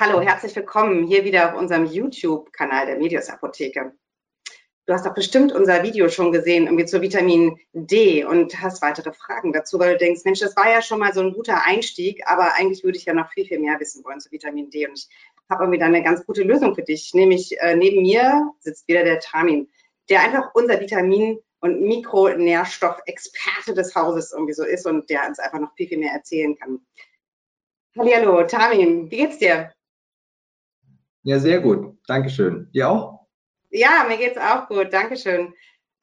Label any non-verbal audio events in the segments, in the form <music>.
Hallo, herzlich willkommen hier wieder auf unserem YouTube-Kanal der Medios Apotheke. Du hast doch bestimmt unser Video schon gesehen, irgendwie zu Vitamin D und hast weitere Fragen dazu, weil du denkst, Mensch, das war ja schon mal so ein guter Einstieg, aber eigentlich würde ich ja noch viel, viel mehr wissen wollen zu Vitamin D. Und ich habe irgendwie da eine ganz gute Lösung für dich. Nämlich äh, neben mir sitzt wieder der Tamin, der einfach unser Vitamin- und Mikronährstoffexperte des Hauses irgendwie so ist und der uns einfach noch viel, viel mehr erzählen kann. Hallo, Tamin, wie geht's dir? Ja, sehr gut. Dankeschön. Dir auch? Ja, mir geht's auch gut. Dankeschön.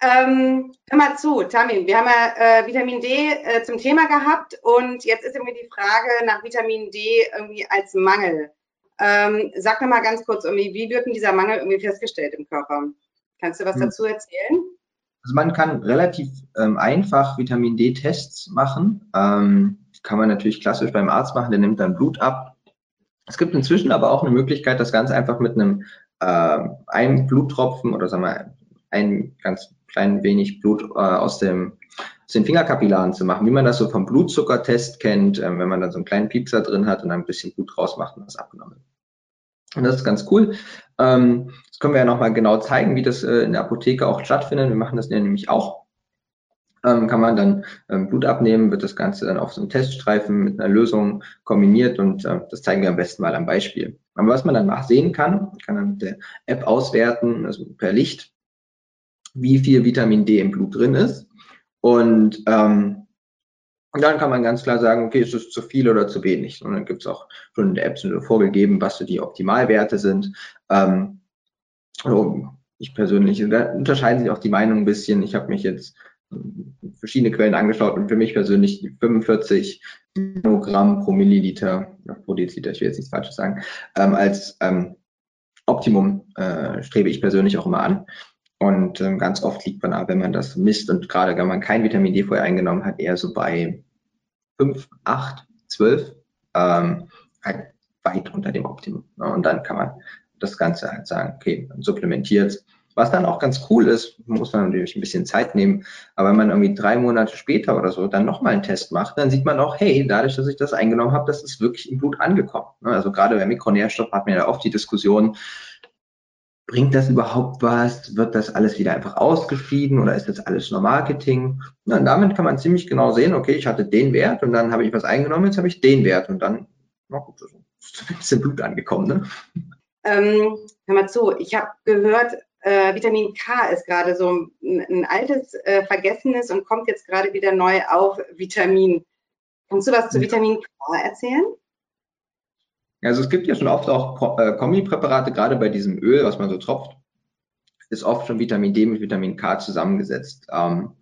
Ähm, hör mal zu, Tamin, wir haben ja äh, Vitamin D äh, zum Thema gehabt und jetzt ist irgendwie die Frage nach Vitamin D irgendwie als Mangel. Ähm, sag doch mal ganz kurz, irgendwie, wie wird denn dieser Mangel irgendwie festgestellt im Körper? Kannst du was hm. dazu erzählen? Also man kann relativ ähm, einfach Vitamin D-Tests machen. Ähm, kann man natürlich klassisch beim Arzt machen, der nimmt dann Blut ab. Es gibt inzwischen aber auch eine Möglichkeit, das ganz einfach mit einem äh, ein Bluttropfen oder sagen wir ein ganz klein wenig Blut äh, aus, dem, aus den Fingerkapillaren zu machen, wie man das so vom Blutzuckertest kennt, äh, wenn man dann so einen kleinen Piepser drin hat und dann ein bisschen Blut rausmacht und das abgenommen. Und das ist ganz cool. Ähm, das können wir ja nochmal genau zeigen, wie das äh, in der Apotheke auch stattfindet. Wir machen das nämlich auch ähm, kann man dann ähm, Blut abnehmen, wird das Ganze dann auf so einem Teststreifen mit einer Lösung kombiniert und äh, das zeigen wir am besten mal am Beispiel. Aber was man dann sehen kann, kann dann mit der App auswerten, also per Licht, wie viel Vitamin D im Blut drin ist. Und ähm, und dann kann man ganz klar sagen, okay, ist es zu viel oder zu wenig. Und dann gibt es auch schon in der App vorgegeben, was so die Optimalwerte sind. Ähm, also ich persönlich, da unterscheiden sich auch die Meinungen ein bisschen. Ich habe mich jetzt verschiedene Quellen angeschaut und für mich persönlich 45 Nanogramm pro Milliliter, pro Deziliter, ich will jetzt nichts Falsches sagen, ähm, als ähm, Optimum äh, strebe ich persönlich auch immer an. Und ähm, ganz oft liegt man aber, wenn man das misst und gerade wenn man kein Vitamin D vorher eingenommen hat, eher so bei 5, 8, 12, ähm, halt weit unter dem Optimum. Ne? Und dann kann man das Ganze halt sagen, okay, supplementiert was dann auch ganz cool ist, muss man natürlich ein bisschen Zeit nehmen, aber wenn man irgendwie drei Monate später oder so dann nochmal einen Test macht, dann sieht man auch, hey, dadurch, dass ich das eingenommen habe, das ist wirklich im Blut angekommen. Ne, also gerade bei Mikronährstoff hat man ja oft die Diskussion, bringt das überhaupt was? Wird das alles wieder einfach ausgeschieden oder ist das alles nur Marketing? und damit kann man ziemlich genau sehen, okay, ich hatte den Wert und dann habe ich was eingenommen, jetzt habe ich den Wert und dann, na gut, <laughs> ist im Blut angekommen. Ne? Ähm, hör mal zu, ich habe gehört, äh, Vitamin K ist gerade so ein, ein altes, äh, vergessenes und kommt jetzt gerade wieder neu auf Vitamin. Kannst du was zu Vitamin K erzählen? Also es gibt ja schon oft auch äh, Kombipräparate, gerade bei diesem Öl, was man so tropft, ist oft schon Vitamin D mit Vitamin K zusammengesetzt. Ähm,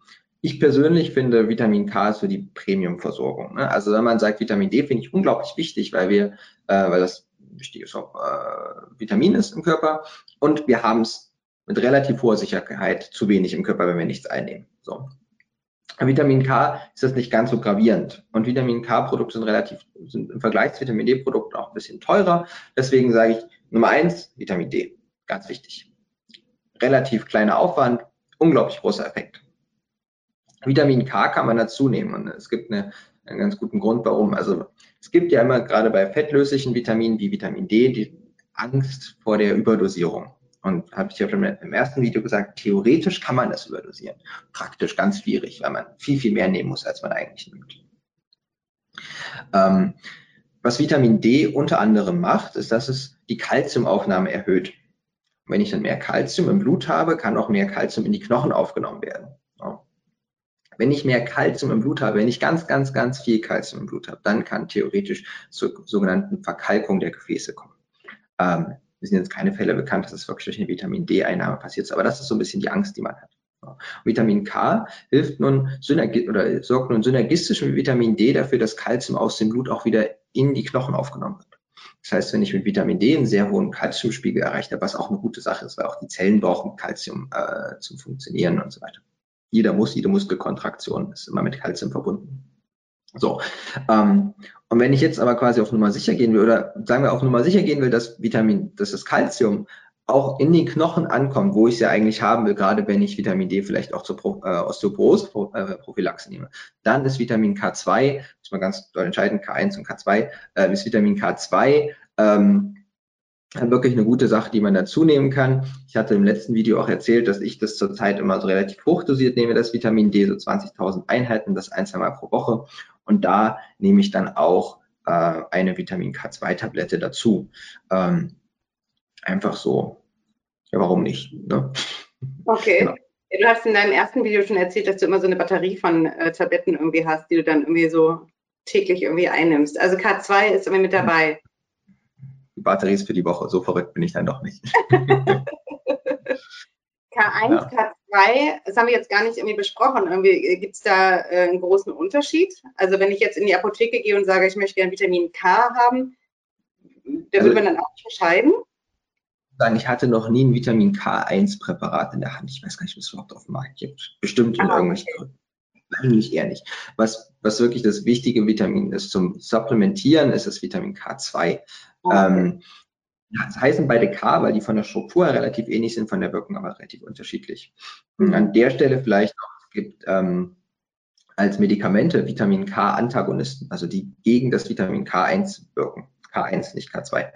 ich persönlich finde Vitamin K ist so die Premium-Versorgung. Ne? Also wenn man sagt Vitamin D, finde ich unglaublich wichtig, weil wir, äh, weil das wichtiges äh, Vitamin ist im Körper und wir haben es mit relativ hoher Sicherheit zu wenig im Körper, wenn wir nichts einnehmen. So. Vitamin K ist das nicht ganz so gravierend. Und Vitamin K-Produkte sind relativ, sind im Vergleich zu Vitamin D-Produkten auch ein bisschen teurer. Deswegen sage ich Nummer eins, Vitamin D. Ganz wichtig. Relativ kleiner Aufwand, unglaublich großer Effekt. Vitamin K kann man dazu nehmen und es gibt eine, einen ganz guten Grund, warum. Also es gibt ja immer gerade bei fettlöslichen Vitaminen wie Vitamin D die Angst vor der Überdosierung. Und habe ich ja schon im ersten Video gesagt, theoretisch kann man das überdosieren. Praktisch ganz schwierig, weil man viel, viel mehr nehmen muss, als man eigentlich nimmt. Ähm, was Vitamin D unter anderem macht, ist, dass es die Kalziumaufnahme erhöht. Wenn ich dann mehr Kalzium im Blut habe, kann auch mehr Kalzium in die Knochen aufgenommen werden. Ja. Wenn ich mehr Kalzium im Blut habe, wenn ich ganz, ganz, ganz viel Kalzium im Blut habe, dann kann theoretisch zur sogenannten Verkalkung der Gefäße kommen. Ähm, mir sind jetzt keine Fälle bekannt, dass es wirklich durch eine Vitamin D-Einnahme passiert ist, aber das ist so ein bisschen die Angst, die man hat. Vitamin K hilft nun oder sorgt nun synergistisch mit Vitamin D dafür, dass Kalzium aus dem Blut auch wieder in die Knochen aufgenommen wird. Das heißt, wenn ich mit Vitamin D einen sehr hohen Kalziumspiegel erreicht habe, was auch eine gute Sache ist, weil auch die Zellen brauchen Kalzium äh, zum Funktionieren und so weiter. Jeder muss, jede Muskelkontraktion ist immer mit Kalzium verbunden. So. Ähm, und wenn ich jetzt aber quasi auf Nummer sicher gehen will, oder sagen wir auf Nummer sicher gehen will, dass Vitamin, dass das Calcium auch in den Knochen ankommt, wo ich es ja eigentlich haben will, gerade wenn ich Vitamin D vielleicht auch zur Pro, äh, Osteoporose-Prophylaxe nehme, dann ist Vitamin K2, muss man ganz doll entscheiden, K1 und K2, äh, ist Vitamin K2 ähm, wirklich eine gute Sache, die man dazu nehmen kann. Ich hatte im letzten Video auch erzählt, dass ich das zurzeit immer so relativ hochdosiert nehme, das Vitamin D, so 20.000 Einheiten, das ein, zwei Mal pro Woche. Und da nehme ich dann auch äh, eine Vitamin K2-Tablette dazu. Ähm, einfach so. Ja, warum nicht? Ne? Okay. Genau. Du hast in deinem ersten Video schon erzählt, dass du immer so eine Batterie von äh, Tabletten irgendwie hast, die du dann irgendwie so täglich irgendwie einnimmst. Also K2 ist immer mit dabei. Die Batterie ist für die Woche. So verrückt bin ich dann doch nicht. <laughs> K1, ja. K2, das haben wir jetzt gar nicht irgendwie besprochen. Irgendwie gibt es da äh, einen großen Unterschied? Also wenn ich jetzt in die Apotheke gehe und sage, ich möchte gerne Vitamin K haben, da also, würde man dann auch nicht entscheiden? sagen, ich hatte noch nie ein Vitamin K1-Präparat in der Hand. Ich weiß gar nicht, was es überhaupt auf dem Markt gibt. Bestimmt in ah, irgendwelchen okay. Gründen. Wahrscheinlich eher nicht. Was, was wirklich das wichtige Vitamin ist zum Supplementieren, ist das Vitamin K2. Ähm, das heißen beide K, weil die von der Struktur relativ ähnlich sind, von der Wirkung aber relativ unterschiedlich. Mhm. An der Stelle vielleicht noch, es gibt ähm, als Medikamente Vitamin K-Antagonisten, also die gegen das Vitamin K1 wirken. K1, nicht K2.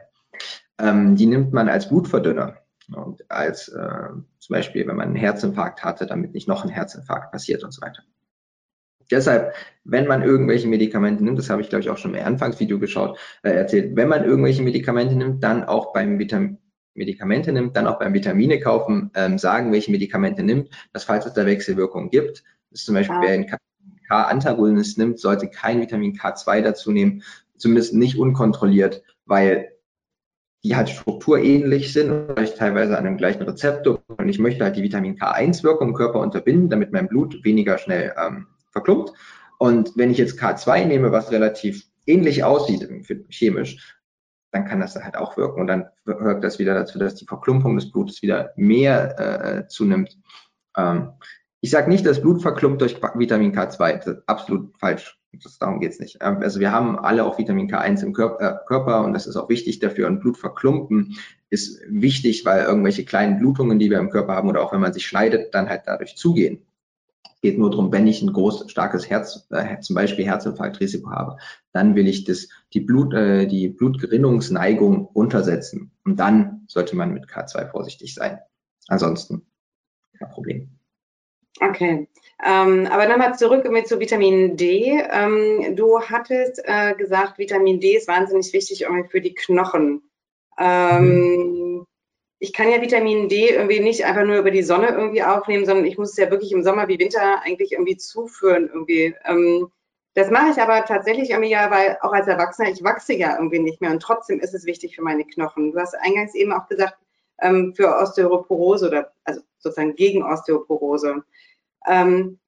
Ähm, die nimmt man als Blutverdünner und als äh, zum Beispiel, wenn man einen Herzinfarkt hatte, damit nicht noch ein Herzinfarkt passiert und so weiter. Deshalb, wenn man irgendwelche Medikamente nimmt, das habe ich glaube ich auch schon im Anfangsvideo geschaut, äh, erzählt, wenn man irgendwelche Medikamente nimmt, dann auch beim Vitamin Medikamente nimmt, dann auch beim Vitamine kaufen, ähm, sagen, welche Medikamente nimmt, dass falls es da Wechselwirkungen gibt, ist zum Beispiel, ah. wer einen K-Antagonist nimmt, sollte kein Vitamin K2 dazu nehmen, zumindest nicht unkontrolliert, weil die halt strukturähnlich sind und teilweise an dem gleichen Rezeptor. Und ich möchte halt die Vitamin K1-Wirkung im Körper unterbinden, damit mein Blut weniger schnell ähm, verklumpt. Und wenn ich jetzt K2 nehme, was relativ ähnlich aussieht chemisch, dann kann das halt auch wirken. Und dann wirkt das wieder dazu, dass die Verklumpung des Blutes wieder mehr äh, zunimmt. Ähm, ich sage nicht, dass Blut verklumpt durch Vitamin K2. Das ist absolut falsch. Das, darum geht's nicht. Ähm, also wir haben alle auch Vitamin K1 im Körper, äh, Körper und das ist auch wichtig dafür. Und Blutverklumpen ist wichtig, weil irgendwelche kleinen Blutungen, die wir im Körper haben oder auch wenn man sich schneidet, dann halt dadurch zugehen. Es geht nur darum, wenn ich ein groß, starkes Herz, äh, zum Beispiel Herzinfarktrisiko habe, dann will ich das, die, Blut, äh, die Blutgerinnungsneigung untersetzen. Und dann sollte man mit K2 vorsichtig sein. Ansonsten kein Problem. Okay, ähm, aber nochmal zurück mit zu Vitamin D. Ähm, du hattest äh, gesagt, Vitamin D ist wahnsinnig wichtig irgendwie für die Knochen. Ähm, mhm. Ich kann ja Vitamin D irgendwie nicht einfach nur über die Sonne irgendwie aufnehmen, sondern ich muss es ja wirklich im Sommer wie Winter eigentlich irgendwie zuführen irgendwie. Ähm, das mache ich aber tatsächlich irgendwie ja, weil auch als Erwachsener, ich wachse ja irgendwie nicht mehr und trotzdem ist es wichtig für meine Knochen. Du hast eingangs eben auch gesagt, ähm, für Osteoporose oder also sozusagen gegen Osteoporose. Ähm,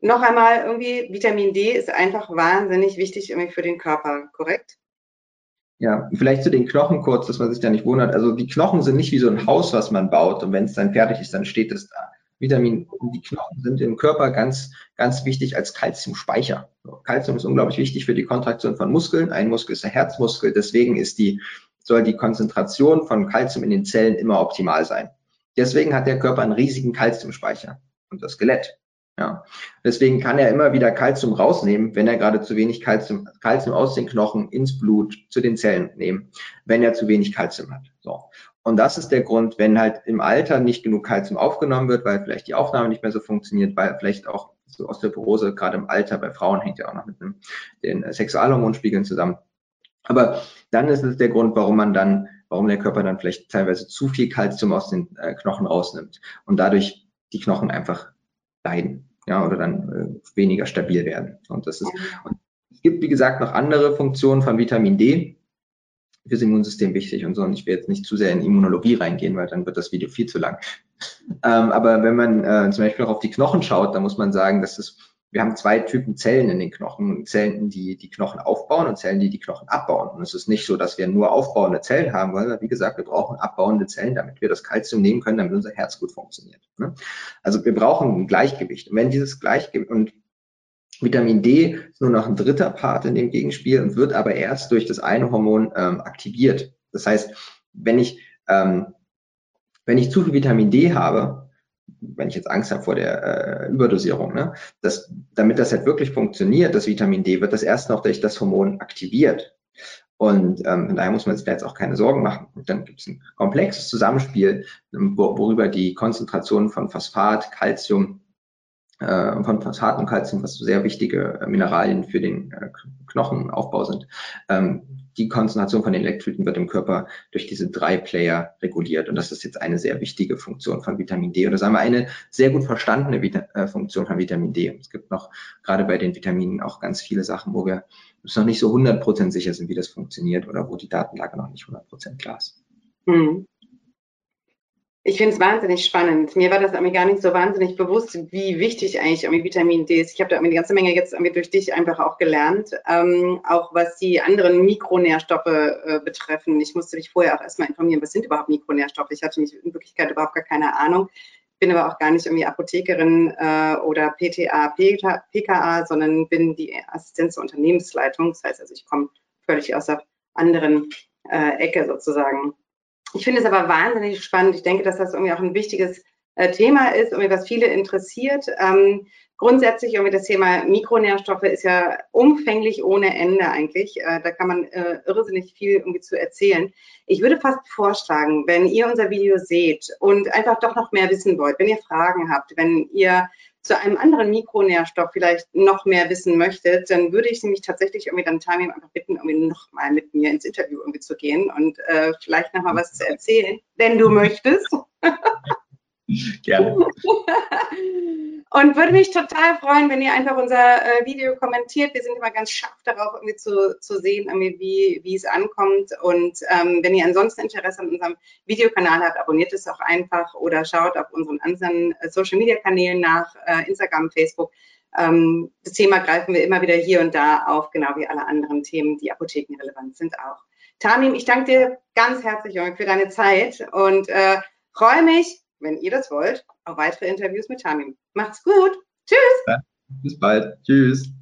noch einmal irgendwie, Vitamin D ist einfach wahnsinnig wichtig irgendwie für den Körper, korrekt? Ja, vielleicht zu den Knochen kurz, dass man sich da nicht wundert. Also die Knochen sind nicht wie so ein Haus, was man baut und wenn es dann fertig ist, dann steht es da. Vitamin, die Knochen sind im Körper ganz, ganz wichtig als Kalziumspeicher. Kalzium ist unglaublich wichtig für die Kontraktion von Muskeln. Ein Muskel ist der Herzmuskel, deswegen ist die, soll die Konzentration von Kalzium in den Zellen immer optimal sein. Deswegen hat der Körper einen riesigen Kalziumspeicher und das Skelett. Ja. Deswegen kann er immer wieder Kalzium rausnehmen, wenn er gerade zu wenig Kalzium, Kalzium aus den Knochen ins Blut zu den Zellen nehmen, wenn er zu wenig Kalzium hat. So. Und das ist der Grund, wenn halt im Alter nicht genug Kalzium aufgenommen wird, weil vielleicht die Aufnahme nicht mehr so funktioniert, weil vielleicht auch so Osteoporose gerade im Alter bei Frauen hängt ja auch noch mit dem, den Sexualhormonspiegeln zusammen. Aber dann ist es der Grund, warum man dann, warum der Körper dann vielleicht teilweise zu viel Kalzium aus den äh, Knochen rausnimmt und dadurch die Knochen einfach leiden, ja, oder dann äh, weniger stabil werden. Und das ist, und es gibt, wie gesagt, noch andere Funktionen von Vitamin D fürs Immunsystem wichtig und so. Und ich will jetzt nicht zu sehr in Immunologie reingehen, weil dann wird das Video viel zu lang. Ähm, aber wenn man äh, zum Beispiel auch auf die Knochen schaut, dann muss man sagen, dass es wir haben zwei Typen Zellen in den Knochen. Zellen, die die Knochen aufbauen und Zellen, die die Knochen abbauen. Und es ist nicht so, dass wir nur aufbauende Zellen haben, weil, wie gesagt, wir brauchen abbauende Zellen, damit wir das Kalzium nehmen können, damit unser Herz gut funktioniert. Ne? Also wir brauchen ein Gleichgewicht. Und wenn dieses Gleichgewicht, und Vitamin D ist nur noch ein dritter Part in dem Gegenspiel und wird aber erst durch das eine Hormon ähm, aktiviert. Das heißt, wenn ich, ähm, wenn ich zu viel Vitamin D habe, wenn ich jetzt Angst habe vor der äh, Überdosierung, ne, das, damit das halt wirklich funktioniert, das Vitamin D, wird das erst noch durch das Hormon aktiviert. Und ähm, daher muss man sich da jetzt auch keine Sorgen machen. Und dann gibt es ein komplexes Zusammenspiel, worüber die Konzentration von Phosphat, Calcium, äh, von Phosphat und Calcium, was so sehr wichtige äh, Mineralien für den äh, Knochenaufbau sind, ähm, die Konzentration von den Elektrolyten wird im Körper durch diese drei Player reguliert. Und das ist jetzt eine sehr wichtige Funktion von Vitamin D. Oder sagen wir eine sehr gut verstandene Vita äh, Funktion von Vitamin D. Es gibt noch gerade bei den Vitaminen auch ganz viele Sachen, wo wir uns noch nicht so 100% sicher sind, wie das funktioniert oder wo die Datenlage noch nicht 100% klar ist. Hm. Ich finde es wahnsinnig spannend. Mir war das irgendwie gar nicht so wahnsinnig bewusst, wie wichtig eigentlich irgendwie Vitamin D ist. Ich habe da irgendwie eine ganze Menge jetzt irgendwie durch dich einfach auch gelernt, ähm, auch was die anderen Mikronährstoffe äh, betreffen. Ich musste dich vorher auch erstmal informieren, was sind überhaupt Mikronährstoffe? Ich hatte mich in Wirklichkeit überhaupt gar keine Ahnung. Bin aber auch gar nicht irgendwie Apothekerin äh, oder PTA, PKA, sondern bin die Assistenz zur Unternehmensleitung. Das heißt also, ich komme völlig aus der anderen äh, Ecke sozusagen. Ich finde es aber wahnsinnig spannend. Ich denke, dass das irgendwie auch ein wichtiges äh, Thema ist, irgendwie was viele interessiert. Ähm, grundsätzlich irgendwie das Thema Mikronährstoffe ist ja umfänglich ohne Ende eigentlich. Äh, da kann man äh, irrsinnig viel irgendwie zu erzählen. Ich würde fast vorschlagen, wenn ihr unser Video seht und einfach doch noch mehr wissen wollt, wenn ihr Fragen habt, wenn ihr zu einem anderen Mikronährstoff vielleicht noch mehr wissen möchtet, dann würde ich nämlich tatsächlich irgendwie dann Tamim einfach bitten, irgendwie noch mal mit mir ins Interview irgendwie zu gehen und äh, vielleicht noch mal was zu erzählen, wenn du möchtest. <laughs> <laughs> Gerne. Und würde mich total freuen, wenn ihr einfach unser äh, Video kommentiert. Wir sind immer ganz scharf darauf, irgendwie zu, zu sehen, irgendwie, wie, es ankommt. Und ähm, wenn ihr ansonsten Interesse an unserem Videokanal habt, abonniert es auch einfach oder schaut auf unseren anderen äh, Social Media Kanälen nach, äh, Instagram, Facebook. Ähm, das Thema greifen wir immer wieder hier und da auf, genau wie alle anderen Themen, die apothekenrelevant sind auch. Tamim, ich danke dir ganz herzlich für deine Zeit und äh, freue mich, wenn ihr das wollt, auf weitere Interviews mit Tamim. Macht's gut. Tschüss. Ja, bis bald. Tschüss.